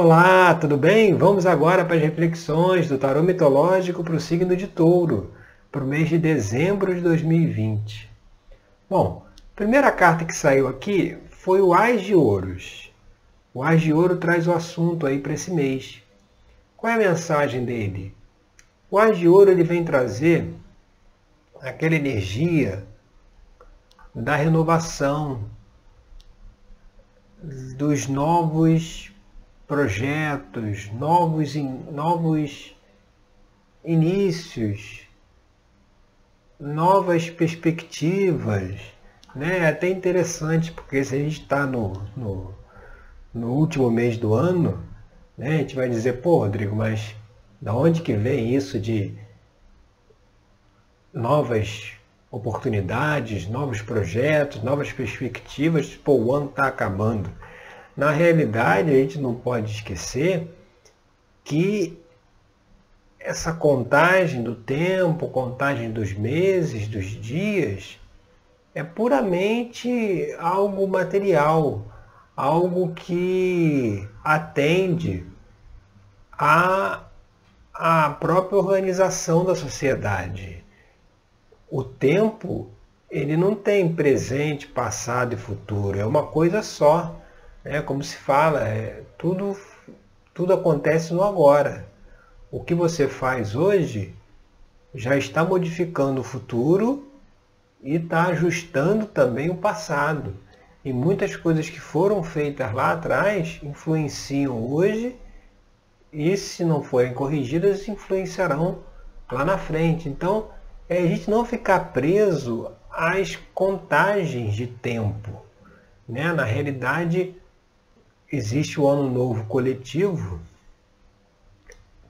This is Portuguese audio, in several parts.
Olá, tudo bem? Vamos agora para as reflexões do tarô mitológico para o signo de touro, para o mês de dezembro de 2020. Bom, a primeira carta que saiu aqui foi o Ás de Ouros. O Ás de Ouro traz o assunto aí para esse mês. Qual é a mensagem dele? O Ás de Ouro ele vem trazer aquela energia da renovação, dos novos projetos, novos, novos inícios, novas perspectivas. Né? É até interessante, porque se a gente está no, no, no, último mês do ano, né? a gente vai dizer, pô, Rodrigo, mas da onde que vem isso de novas oportunidades, novos projetos, novas perspectivas? Pô, o ano está acabando. Na realidade, a gente não pode esquecer que essa contagem do tempo, contagem dos meses, dos dias, é puramente algo material, algo que atende à, à própria organização da sociedade. O tempo, ele não tem presente, passado e futuro, é uma coisa só. É como se fala, é, tudo, tudo acontece no agora. O que você faz hoje já está modificando o futuro e está ajustando também o passado. E muitas coisas que foram feitas lá atrás influenciam hoje e se não forem corrigidas influenciarão lá na frente. Então é a gente não ficar preso às contagens de tempo. Né? Na realidade, existe o Ano Novo Coletivo,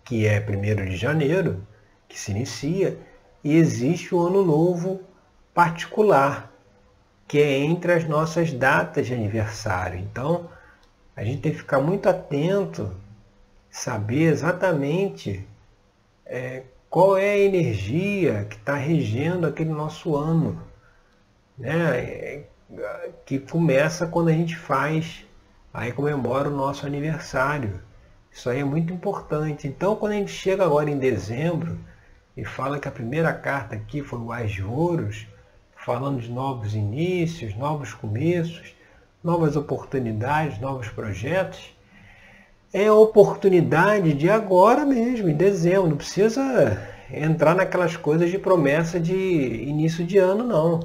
que é 1 de janeiro, que se inicia, e existe o Ano Novo Particular, que é entre as nossas datas de aniversário. Então, a gente tem que ficar muito atento, saber exatamente é, qual é a energia que está regendo aquele nosso ano, né? É, que começa quando a gente faz aí comemora o nosso aniversário. Isso aí é muito importante. Então, quando a gente chega agora em dezembro e fala que a primeira carta aqui foi o Ás de Ouros, falando de novos inícios, novos começos, novas oportunidades, novos projetos, é a oportunidade de agora mesmo, em dezembro. Não precisa entrar naquelas coisas de promessa de início de ano, não.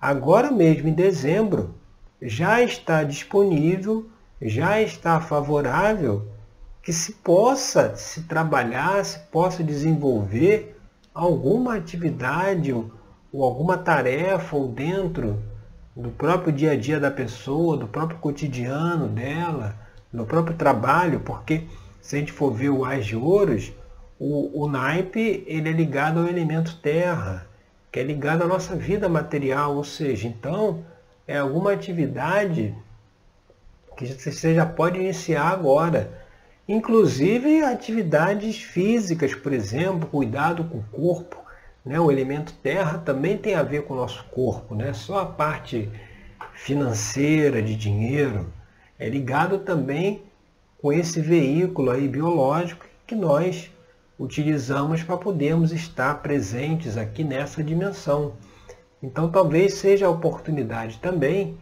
Agora mesmo, em dezembro, já está disponível já está favorável que se possa se trabalhar, se possa desenvolver alguma atividade ou, alguma tarefa ou dentro do próprio dia a dia da pessoa, do próprio cotidiano dela, do próprio trabalho, porque se a gente for ver o Ás de Ouros, o, o naipe ele é ligado ao elemento terra, que é ligado à nossa vida material, ou seja, então é alguma atividade que você já pode iniciar agora. Inclusive atividades físicas, por exemplo, cuidado com o corpo. Né? O elemento terra também tem a ver com o nosso corpo, né? só a parte financeira, de dinheiro, é ligado também com esse veículo aí biológico que nós utilizamos para podermos estar presentes aqui nessa dimensão. Então talvez seja a oportunidade também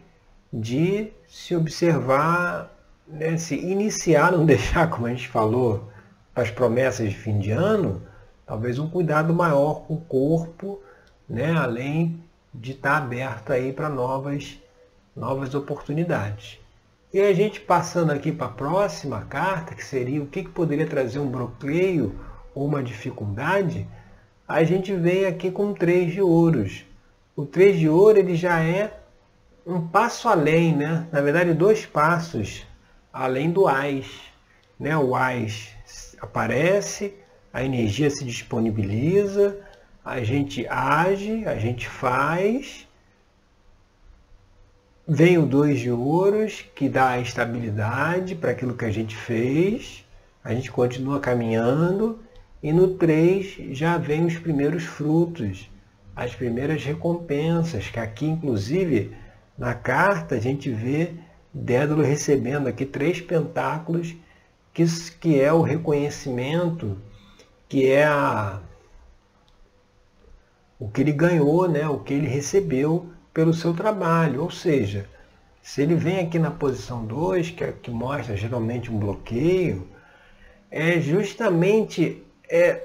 de se observar, né, se iniciar, não deixar, como a gente falou, as promessas de fim de ano, talvez um cuidado maior com o corpo, né, além de estar aberto aí para novas, novas oportunidades. E a gente passando aqui para a próxima carta, que seria o que, que poderia trazer um bloqueio ou uma dificuldade, a gente vem aqui com três de ouros. O três de ouro ele já é um passo além, né? na verdade dois passos além do AIS. Né? O AIS aparece, a energia se disponibiliza, a gente age, a gente faz. Vem o dois de ouros, que dá a estabilidade para aquilo que a gente fez. A gente continua caminhando. E no 3 já vem os primeiros frutos, as primeiras recompensas, que aqui inclusive na carta a gente vê Dédalo recebendo aqui três pentáculos que, que é o reconhecimento, que é a, o que ele ganhou, né? o que ele recebeu pelo seu trabalho. Ou seja, se ele vem aqui na posição 2, que, é, que mostra geralmente um bloqueio, é justamente é,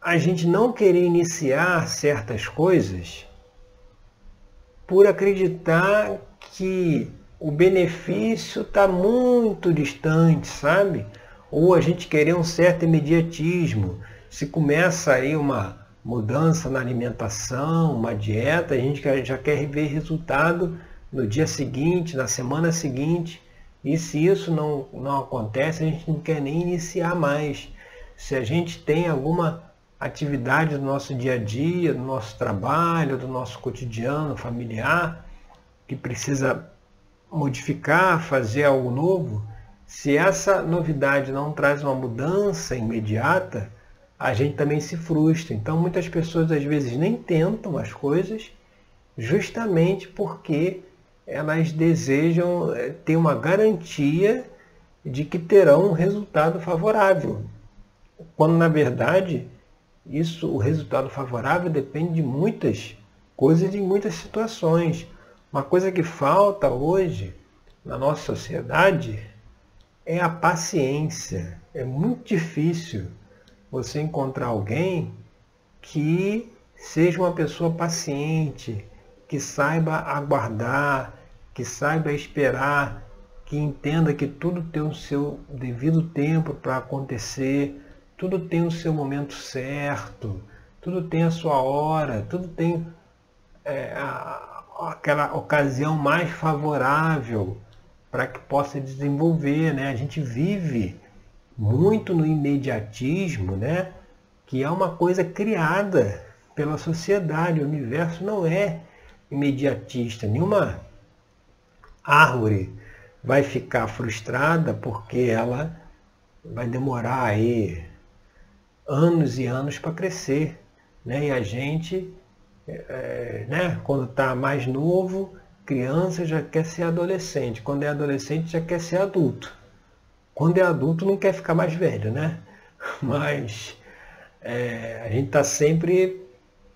a gente não querer iniciar certas coisas por acreditar que o benefício está muito distante, sabe? Ou a gente querer um certo imediatismo. Se começa aí uma mudança na alimentação, uma dieta, a gente já quer ver resultado no dia seguinte, na semana seguinte. E se isso não, não acontece, a gente não quer nem iniciar mais. Se a gente tem alguma atividade do nosso dia a dia, do nosso trabalho, do nosso cotidiano familiar, que precisa modificar, fazer algo novo, se essa novidade não traz uma mudança imediata, a gente também se frustra. Então muitas pessoas às vezes nem tentam as coisas justamente porque elas desejam eh, ter uma garantia de que terão um resultado favorável. Quando na verdade isso, o resultado favorável depende de muitas coisas de muitas situações. Uma coisa que falta hoje na nossa sociedade é a paciência. É muito difícil você encontrar alguém que seja uma pessoa paciente, que saiba aguardar, que saiba esperar, que entenda que tudo tem o seu devido tempo para acontecer, tudo tem o seu momento certo, tudo tem a sua hora, tudo tem é, a, aquela ocasião mais favorável para que possa desenvolver. Né? A gente vive muito no imediatismo, né? que é uma coisa criada pela sociedade. O universo não é imediatista. Nenhuma árvore vai ficar frustrada porque ela vai demorar aí anos e anos para crescer. Né? E a gente, é, né, quando está mais novo, criança já quer ser adolescente. Quando é adolescente já quer ser adulto. Quando é adulto não quer ficar mais velho, né? Mas é, a gente está sempre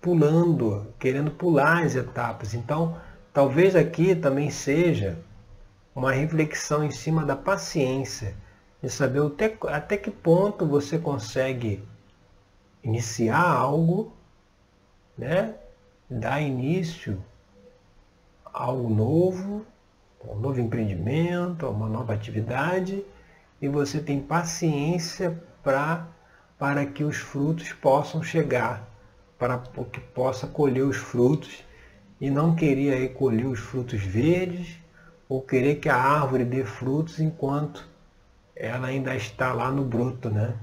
pulando, querendo pular as etapas. Então, talvez aqui também seja uma reflexão em cima da paciência, de saber até, até que ponto você consegue iniciar algo, né? dar início a algo novo, a um novo empreendimento, a uma nova atividade e você tem paciência pra, para que os frutos possam chegar, para que possa colher os frutos e não querer aí colher os frutos verdes ou querer que a árvore dê frutos enquanto ela ainda está lá no broto, né?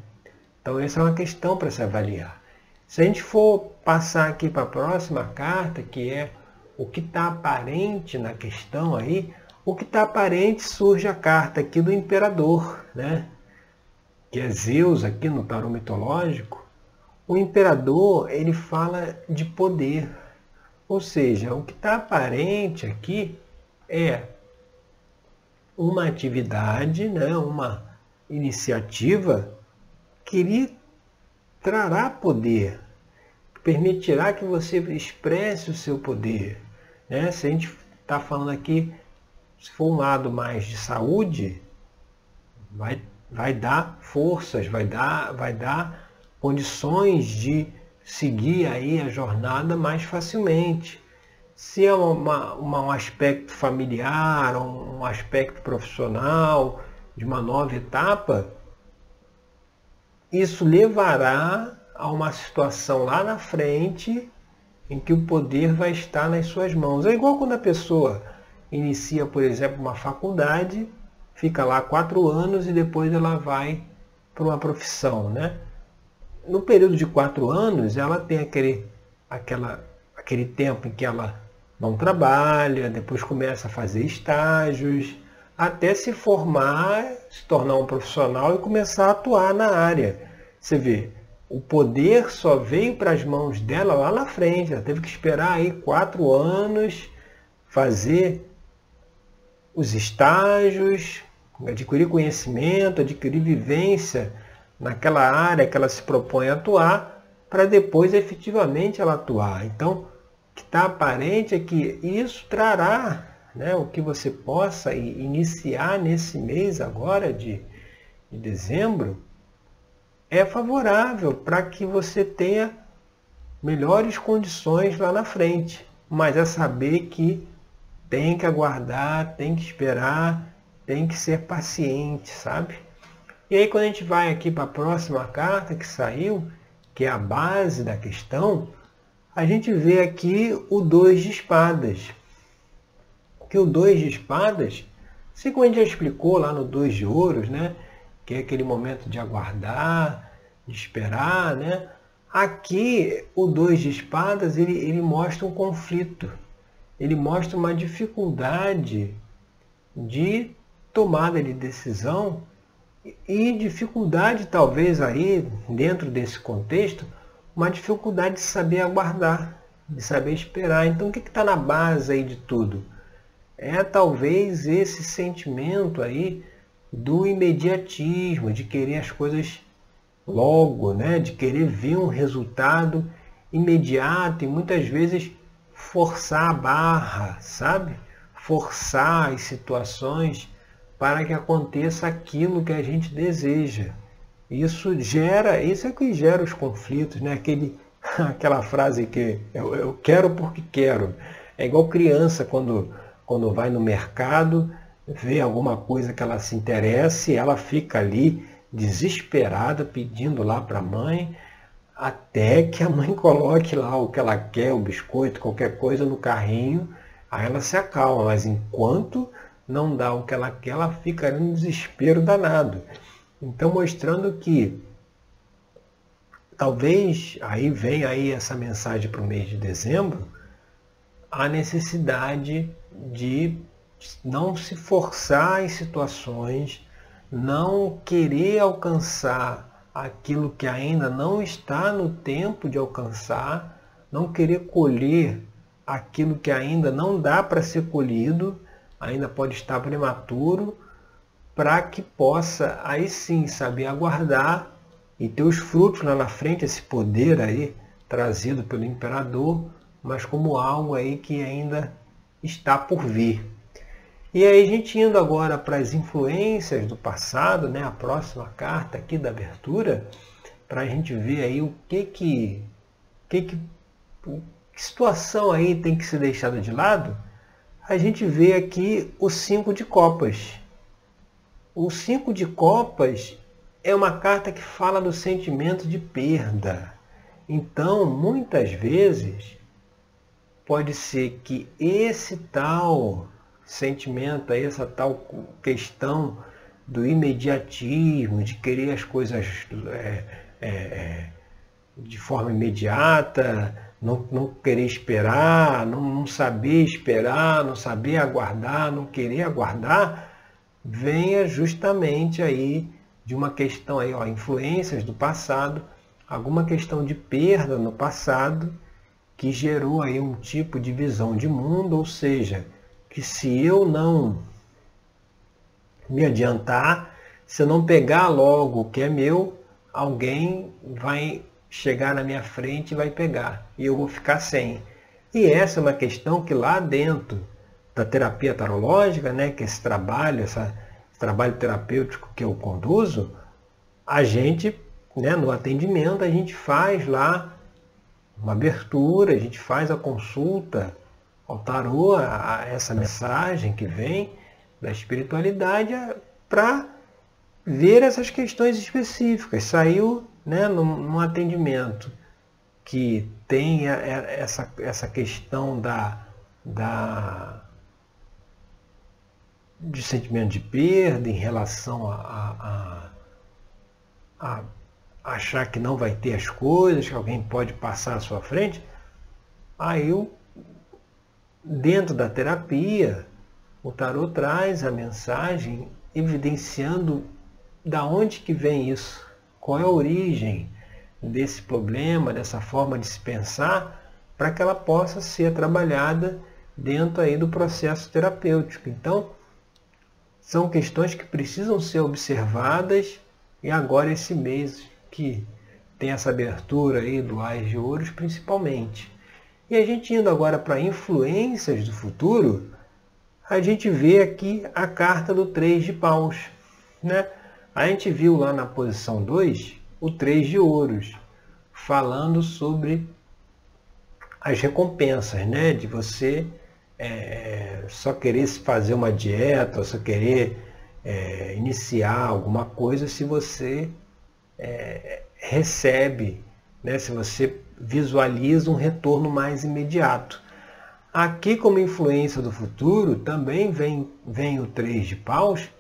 Então essa é uma questão para se avaliar. Se a gente for passar aqui para a próxima carta, que é o que está aparente na questão aí, o que está aparente surge a carta aqui do imperador, né? que é Zeus aqui no tarô mitológico. O imperador ele fala de poder, ou seja, o que está aparente aqui é uma atividade, né? uma iniciativa que lhe trará poder, permitirá que você expresse o seu poder. Né? Se a gente está falando aqui se for um lado mais de saúde, vai, vai dar forças, vai dar, vai dar condições de seguir aí a jornada mais facilmente. Se é uma, uma, um aspecto familiar, um aspecto profissional, de uma nova etapa, isso levará a uma situação lá na frente em que o poder vai estar nas suas mãos. É igual quando a pessoa inicia, por exemplo, uma faculdade, fica lá quatro anos e depois ela vai para uma profissão. Né? No período de quatro anos, ela tem aquele, aquela, aquele tempo em que ela não trabalha, depois começa a fazer estágios, até se formar, se tornar um profissional e começar a atuar na área. Você vê, o poder só veio para as mãos dela lá na frente. Ela teve que esperar aí quatro anos, fazer os estágios, adquirir conhecimento, adquirir vivência naquela área que ela se propõe a atuar, para depois efetivamente ela atuar. Então, o que está aparente é que isso trará né, o que você possa iniciar nesse mês agora de, de dezembro, é favorável para que você tenha melhores condições lá na frente. Mas é saber que tem que aguardar, tem que esperar, tem que ser paciente, sabe? E aí quando a gente vai aqui para a próxima carta que saiu, que é a base da questão, a gente vê aqui o dois de espadas. Que o dois de espadas, assim como a gente já explicou lá no dois de ouros, né? Que é aquele momento de aguardar, de esperar, né? Aqui, o dois de espadas, ele, ele mostra um conflito. Ele mostra uma dificuldade de tomada de decisão e dificuldade, talvez, aí, dentro desse contexto, uma dificuldade de saber aguardar, de saber esperar. Então, o que está na base aí de tudo? É talvez esse sentimento aí do imediatismo, de querer as coisas logo, né? de querer ver um resultado imediato e muitas vezes forçar a barra, sabe? Forçar as situações para que aconteça aquilo que a gente deseja. Isso gera, isso é que gera os conflitos, né? Aquele, aquela frase que eu, eu quero porque quero. É igual criança quando, quando vai no mercado, vê alguma coisa que ela se interessa e ela fica ali desesperada pedindo lá para a mãe, até que a mãe coloque lá o que ela quer, o biscoito, qualquer coisa no carrinho, aí ela se acalma, mas enquanto não dá o que ela quer, ela fica em desespero danado. Então mostrando que talvez aí vem aí essa mensagem para o mês de dezembro, a necessidade de não se forçar em situações, não querer alcançar aquilo que ainda não está no tempo de alcançar, não querer colher aquilo que ainda não dá para ser colhido, ainda pode estar prematuro, para que possa aí sim saber aguardar e ter os frutos lá na frente, esse poder aí trazido pelo imperador, mas como algo aí que ainda está por vir. E aí a gente indo agora para as influências do passado, né, a próxima carta aqui da abertura, para a gente ver aí o que que, que que, que situação aí tem que ser deixada de lado, a gente vê aqui o cinco de copas. O cinco de copas é uma carta que fala do sentimento de perda. Então, muitas vezes, pode ser que esse tal sentimento, essa tal questão do imediatismo, de querer as coisas é, é, é de forma imediata, não, não querer esperar, não, não saber esperar, não saber aguardar, não querer aguardar, venha justamente aí de uma questão aí, ó, influências do passado, alguma questão de perda no passado que gerou aí um tipo de visão de mundo, ou seja, que se eu não me adiantar, se eu não pegar logo o que é meu, alguém vai chegar na minha frente e vai pegar. E eu vou ficar sem. E essa é uma questão que lá dentro da terapia tarológica, né, que esse trabalho, essa, esse trabalho terapêutico que eu conduzo, a gente, né, no atendimento, a gente faz lá uma abertura, a gente faz a consulta ao tarô, a, a essa mensagem que vem da espiritualidade para ver essas questões específicas. Saiu né, num, num atendimento que tenha essa, essa questão da, da, de sentimento de perda em relação a, a, a, a achar que não vai ter as coisas, que alguém pode passar à sua frente, aí eu, dentro da terapia, o tarot traz a mensagem evidenciando da onde que vem isso, qual é a origem desse problema, dessa forma de se pensar, para que ela possa ser trabalhada dentro aí do processo terapêutico. Então, são questões que precisam ser observadas e agora esse mês que tem essa abertura aí do Ais de Ouros principalmente. E a gente indo agora para influências do futuro, a gente vê aqui a carta do 3 de paus. Né? A gente viu lá na posição 2 o 3 de ouros, falando sobre as recompensas, né? de você é, só querer fazer uma dieta, só querer é, iniciar alguma coisa se você é, recebe, né? se você visualiza um retorno mais imediato. Aqui, como influência do futuro, também vem, vem o 3 de paus,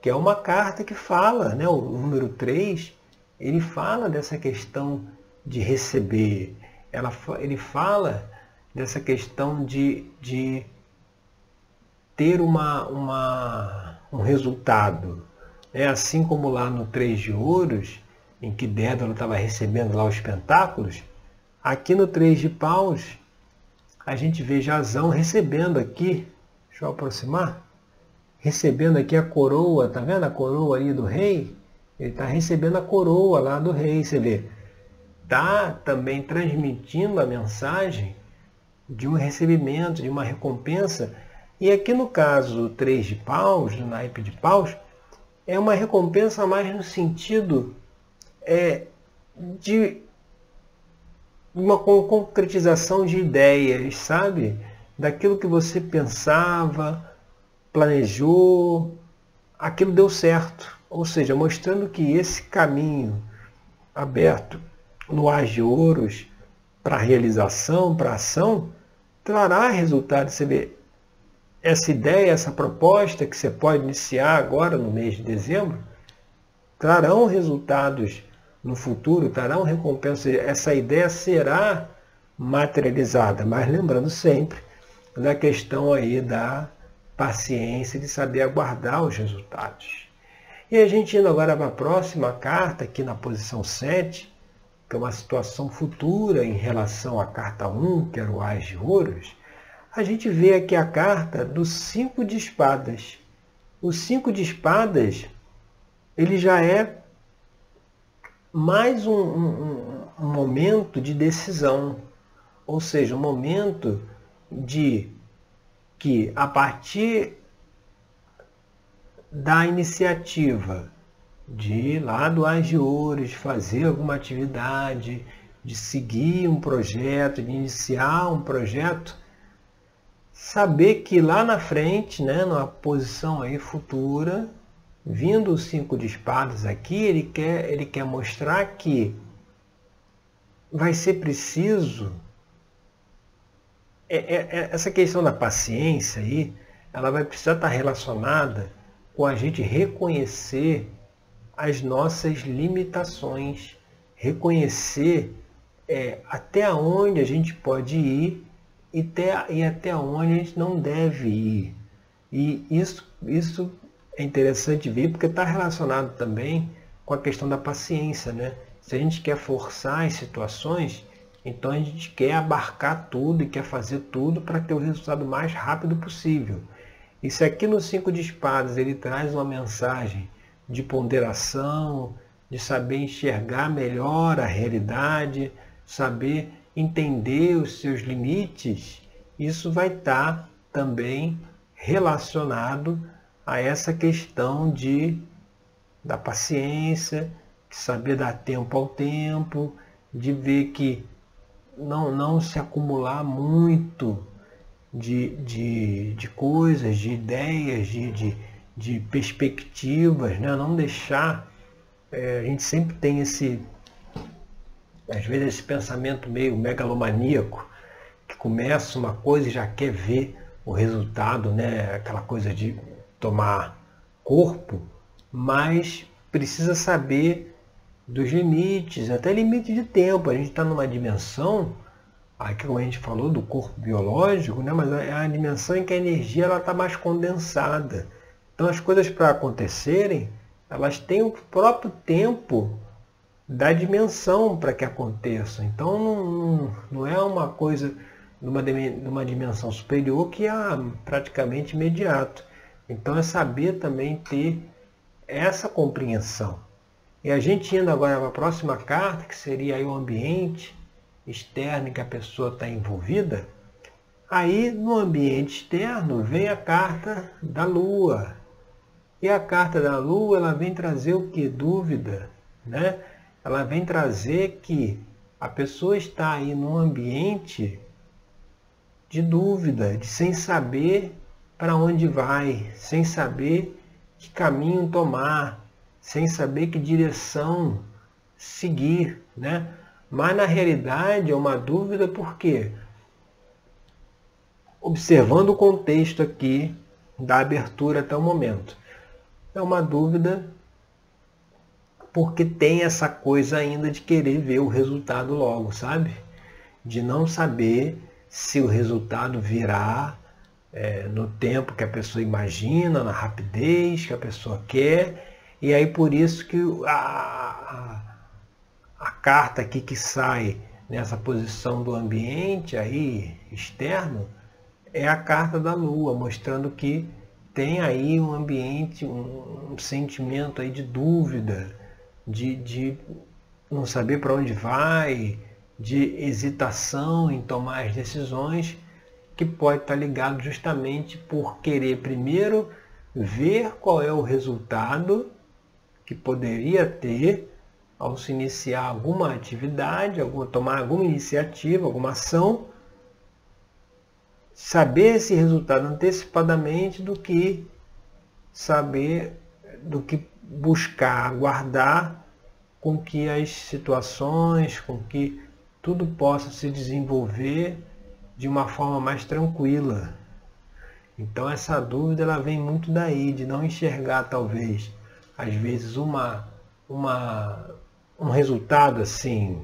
que é uma carta que fala, né? o número 3, ele fala dessa questão de receber, Ela, ele fala dessa questão de, de ter uma, uma, um resultado. É assim como lá no Três de Ouros, em que Dédalo estava recebendo lá os pentáculos, aqui no Três de Paus, a gente vê Jazão recebendo aqui, deixa eu aproximar, recebendo aqui a coroa, tá vendo a coroa aí do rei? Ele está recebendo a coroa lá do rei, você vê. Está também transmitindo a mensagem de um recebimento, de uma recompensa. E aqui no caso do 3 de paus, do naipe de paus, é uma recompensa mais no sentido é, de uma concretização de ideias, sabe? Daquilo que você pensava, planejou, aquilo deu certo. Ou seja, mostrando que esse caminho aberto no Ar de Ouros para realização, para ação, trará resultado. Você vê, essa ideia, essa proposta que você pode iniciar agora no mês de dezembro, trarão resultados no futuro, trarão recompensa. Essa ideia será materializada, mas lembrando sempre da questão aí da paciência de saber aguardar os resultados. E a gente indo agora para a próxima carta, aqui na posição 7, que é uma situação futura em relação à carta 1, que era o Ás de Ouros, a gente vê aqui a carta dos cinco de espadas. O cinco de espadas, ele já é mais um, um, um momento de decisão, ou seja, um momento de que a partir da iniciativa de ir lá do Agiores, fazer alguma atividade, de seguir um projeto, de iniciar um projeto, saber que lá na frente, né, numa posição aí futura, vindo o cinco de espadas aqui, ele quer, ele quer mostrar que vai ser preciso é, é, é, essa questão da paciência aí, ela vai precisar estar relacionada com a gente reconhecer as nossas limitações, reconhecer é, até onde a gente pode ir e até, e até onde a gente não deve ir. E isso, isso é interessante ver porque está relacionado também com a questão da paciência. Né? Se a gente quer forçar as situações, então a gente quer abarcar tudo e quer fazer tudo para ter o resultado mais rápido possível. E se aqui no cinco de espadas ele traz uma mensagem de ponderação, de saber enxergar melhor a realidade, saber entender os seus limites, isso vai estar também relacionado a essa questão de da paciência, de saber dar tempo ao tempo, de ver que não, não se acumular muito de, de, de coisas, de ideias, de, de de perspectivas, né? não deixar. É, a gente sempre tem esse, às vezes, esse pensamento meio megalomaníaco, que começa uma coisa e já quer ver o resultado, né? aquela coisa de tomar corpo, mas precisa saber dos limites, até limite de tempo. A gente está numa dimensão, aqui como a gente falou, do corpo biológico, né? mas é a dimensão em que a energia está mais condensada. Então as coisas para acontecerem, elas têm o próprio tempo da dimensão para que aconteçam. Então não, não é uma coisa numa, numa dimensão superior que é praticamente imediato. Então é saber também ter essa compreensão. E a gente indo agora para a próxima carta, que seria o ambiente externo em que a pessoa está envolvida, aí no ambiente externo vem a carta da Lua. E a carta da Lua ela vem trazer o que? Dúvida. Né? Ela vem trazer que a pessoa está aí num ambiente de dúvida, de sem saber para onde vai, sem saber que caminho tomar, sem saber que direção seguir, né? Mas na realidade é uma dúvida porque observando o contexto aqui da abertura até o momento. É uma dúvida porque tem essa coisa ainda de querer ver o resultado logo, sabe? De não saber se o resultado virá é, no tempo que a pessoa imagina, na rapidez que a pessoa quer. E aí por isso que a, a, a carta aqui que sai nessa posição do ambiente aí externo é a carta da lua, mostrando que tem aí um ambiente, um, um sentimento aí de dúvida, de, de não saber para onde vai, de hesitação em tomar as decisões que pode estar ligado justamente por querer primeiro ver qual é o resultado que poderia ter ao se iniciar alguma atividade, alguma, tomar alguma iniciativa, alguma ação, saber esse resultado antecipadamente do que saber, do que buscar aguardar com que as situações, com que tudo possa se desenvolver de uma forma mais tranquila. Então essa dúvida ela vem muito daí, de não enxergar talvez, às vezes, uma, uma, um resultado assim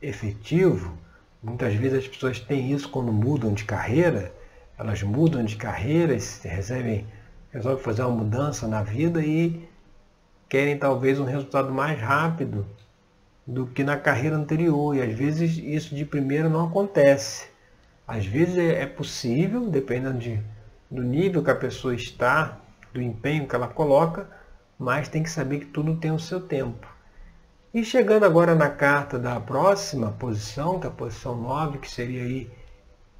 efetivo. Muitas vezes as pessoas têm isso quando mudam de carreira, elas mudam de carreira, recebem, resolvem fazer uma mudança na vida e querem talvez um resultado mais rápido do que na carreira anterior. E às vezes isso de primeira não acontece. Às vezes é, é possível, dependendo de, do nível que a pessoa está, do empenho que ela coloca, mas tem que saber que tudo tem o seu tempo. E chegando agora na carta da próxima posição, que é a posição 9, que seria aí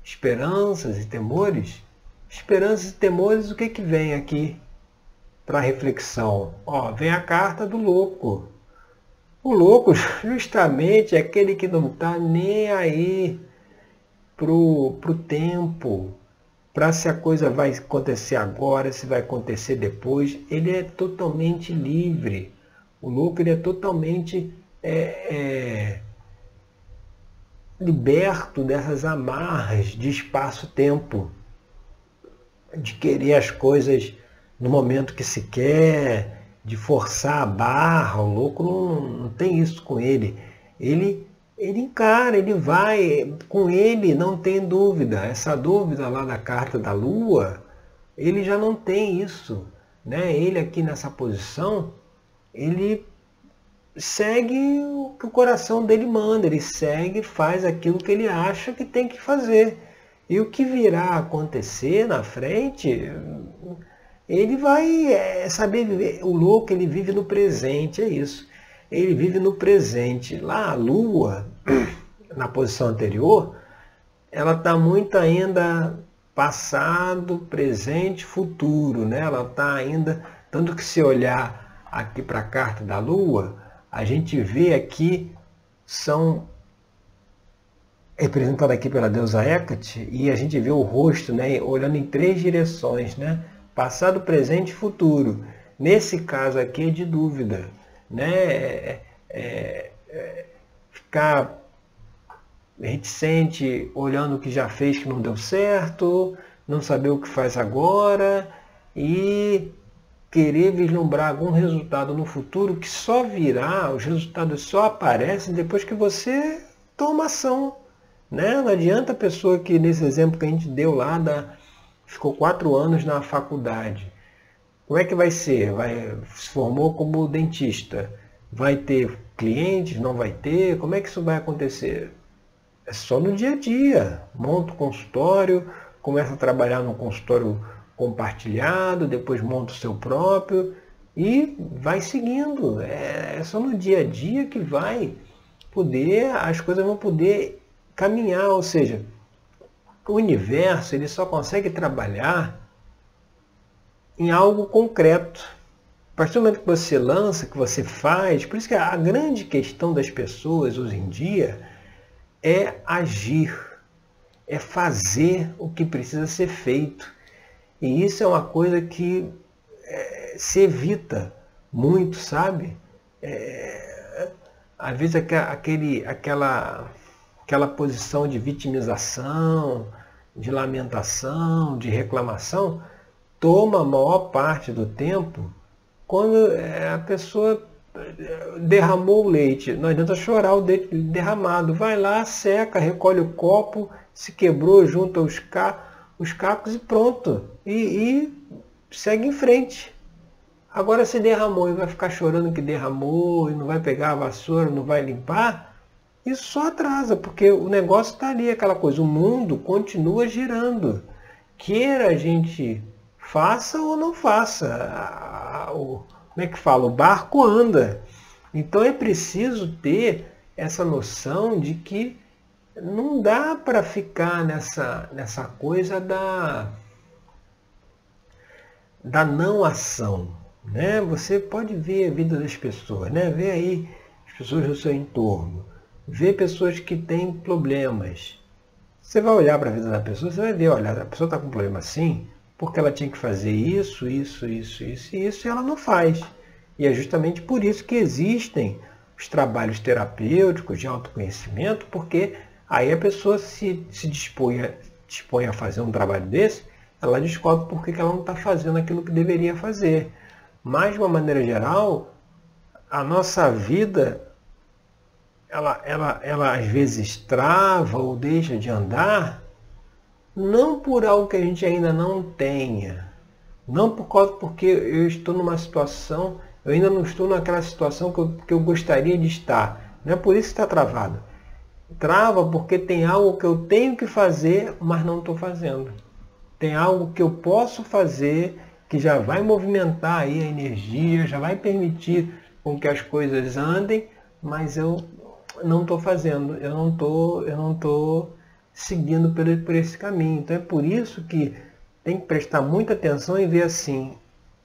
esperanças e temores. Esperanças e temores, o que, que vem aqui para reflexão? Ó, vem a carta do louco. O louco justamente é aquele que não está nem aí pro, pro tempo, para se a coisa vai acontecer agora, se vai acontecer depois. Ele é totalmente livre. O louco ele é totalmente é, é, liberto dessas amarras de espaço-tempo, de querer as coisas no momento que se quer, de forçar a barra, o louco não, não tem isso com ele. Ele ele encara, ele vai, com ele não tem dúvida. Essa dúvida lá da carta da lua, ele já não tem isso. Né? Ele aqui nessa posição, ele segue o que o coração dele manda, ele segue, faz aquilo que ele acha que tem que fazer. E o que virá acontecer na frente, ele vai é, saber viver. O louco, ele vive no presente, é isso. Ele vive no presente. Lá a Lua, na posição anterior, ela está muito ainda passado, presente, futuro. Né? Ela está ainda, tanto que se olhar aqui para a carta da Lua, a gente vê aqui, são representado aqui pela deusa Hecate, e a gente vê o rosto né, olhando em três direções. Né? Passado, presente e futuro. Nesse caso aqui é de dúvida. Né? É, é, é, ficar reticente olhando o que já fez que não deu certo, não saber o que faz agora e querer vislumbrar algum resultado no futuro que só virá, os resultados só aparecem depois que você toma ação. Né? Não adianta a pessoa que, nesse exemplo que a gente deu lá, da, ficou quatro anos na faculdade. Como é que vai ser? Vai, se formou como dentista. Vai ter clientes? Não vai ter? Como é que isso vai acontecer? É só no dia a dia. Monta o consultório, começa a trabalhar no consultório compartilhado, depois monta o seu próprio e vai seguindo. É, é só no dia a dia que vai poder, as coisas vão poder caminhar, ou seja, o universo ele só consegue trabalhar em algo concreto. A partir do momento que você lança, que você faz, por isso que a grande questão das pessoas hoje em dia é agir, é fazer o que precisa ser feito. E isso é uma coisa que é, se evita muito, sabe? É, às vezes aquele, aquela, aquela posição de vitimização, de lamentação, de reclamação, toma a maior parte do tempo quando é, a pessoa é, derramou o leite. Não adianta chorar o leite derramado. Vai lá, seca, recolhe o copo, se quebrou, junta os, ca os cacos e pronto. E, e segue em frente. Agora se derramou e vai ficar chorando que derramou e não vai pegar a vassoura, não vai limpar, isso só atrasa, porque o negócio está ali, aquela coisa, o mundo continua girando. Queira a gente faça ou não faça. O, como é que fala? O barco anda. Então é preciso ter essa noção de que não dá para ficar nessa, nessa coisa da, da não ação. Né? Você pode ver a vida das pessoas, né? Vê aí as pessoas do seu entorno, vê pessoas que têm problemas. Você vai olhar para a vida da pessoa, você vai ver, olha, a pessoa está com problema assim, porque ela tinha que fazer isso, isso, isso, isso e isso, e ela não faz. E é justamente por isso que existem os trabalhos terapêuticos de autoconhecimento, porque aí a pessoa se, se dispõe, a, dispõe a fazer um trabalho desse, ela descobre por que ela não está fazendo aquilo que deveria fazer. Mas, de uma maneira geral, a nossa vida, ela, ela, ela às vezes trava ou deixa de andar, não por algo que a gente ainda não tenha, não por causa porque eu estou numa situação, eu ainda não estou naquela situação que eu, que eu gostaria de estar. Não é por isso que está travado. Trava porque tem algo que eu tenho que fazer, mas não estou fazendo. Tem algo que eu posso fazer que já vai movimentar aí a energia, já vai permitir com que as coisas andem, mas eu não estou fazendo, eu não estou, eu não estou seguindo por, por esse caminho. Então é por isso que tem que prestar muita atenção e ver assim,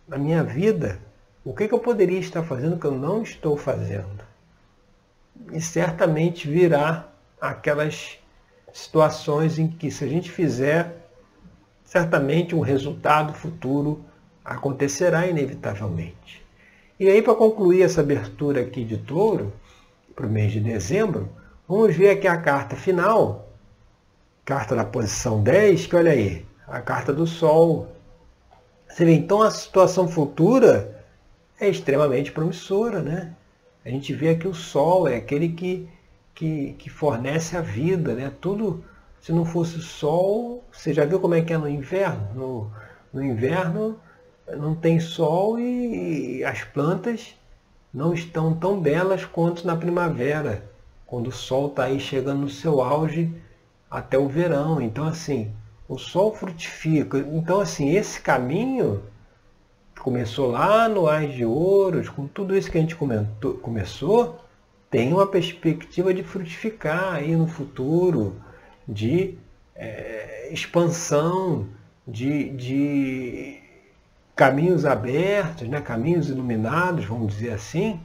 na minha vida, o que, que eu poderia estar fazendo que eu não estou fazendo? E certamente virá aquelas situações em que se a gente fizer, certamente um resultado futuro acontecerá inevitavelmente. E aí, para concluir essa abertura aqui de touro, para o mês de dezembro, vamos ver aqui a carta final, carta da posição 10, que olha aí, a carta do Sol. Você vê, então a situação futura é extremamente promissora, né? A gente vê aqui o Sol, é aquele que, que, que fornece a vida, né? Tudo, se não fosse o Sol, você já viu como é que é no inverno? No, no inverno não tem sol e as plantas não estão tão belas quanto na primavera, quando o sol está aí chegando no seu auge até o verão. Então, assim, o sol frutifica. Então, assim, esse caminho começou lá no Ais de Ouros, com tudo isso que a gente comentou, começou, tem uma perspectiva de frutificar aí no futuro, de é, expansão, de, de caminhos abertos, né, caminhos iluminados, vamos dizer assim,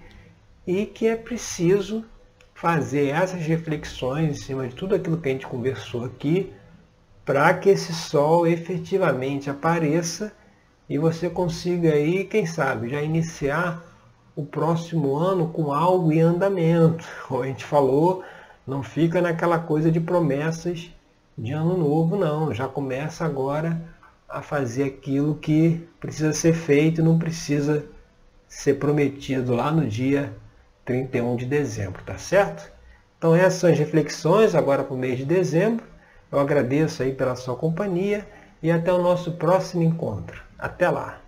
e que é preciso fazer essas reflexões em cima de tudo aquilo que a gente conversou aqui, para que esse sol efetivamente apareça e você consiga aí, quem sabe, já iniciar o próximo ano com algo em andamento. Como a gente falou, não fica naquela coisa de promessas de ano novo, não. Já começa agora a fazer aquilo que precisa ser feito não precisa ser prometido lá no dia 31 de dezembro, tá certo? Então essas são as reflexões agora para o mês de dezembro. Eu agradeço aí pela sua companhia e até o nosso próximo encontro. Até lá!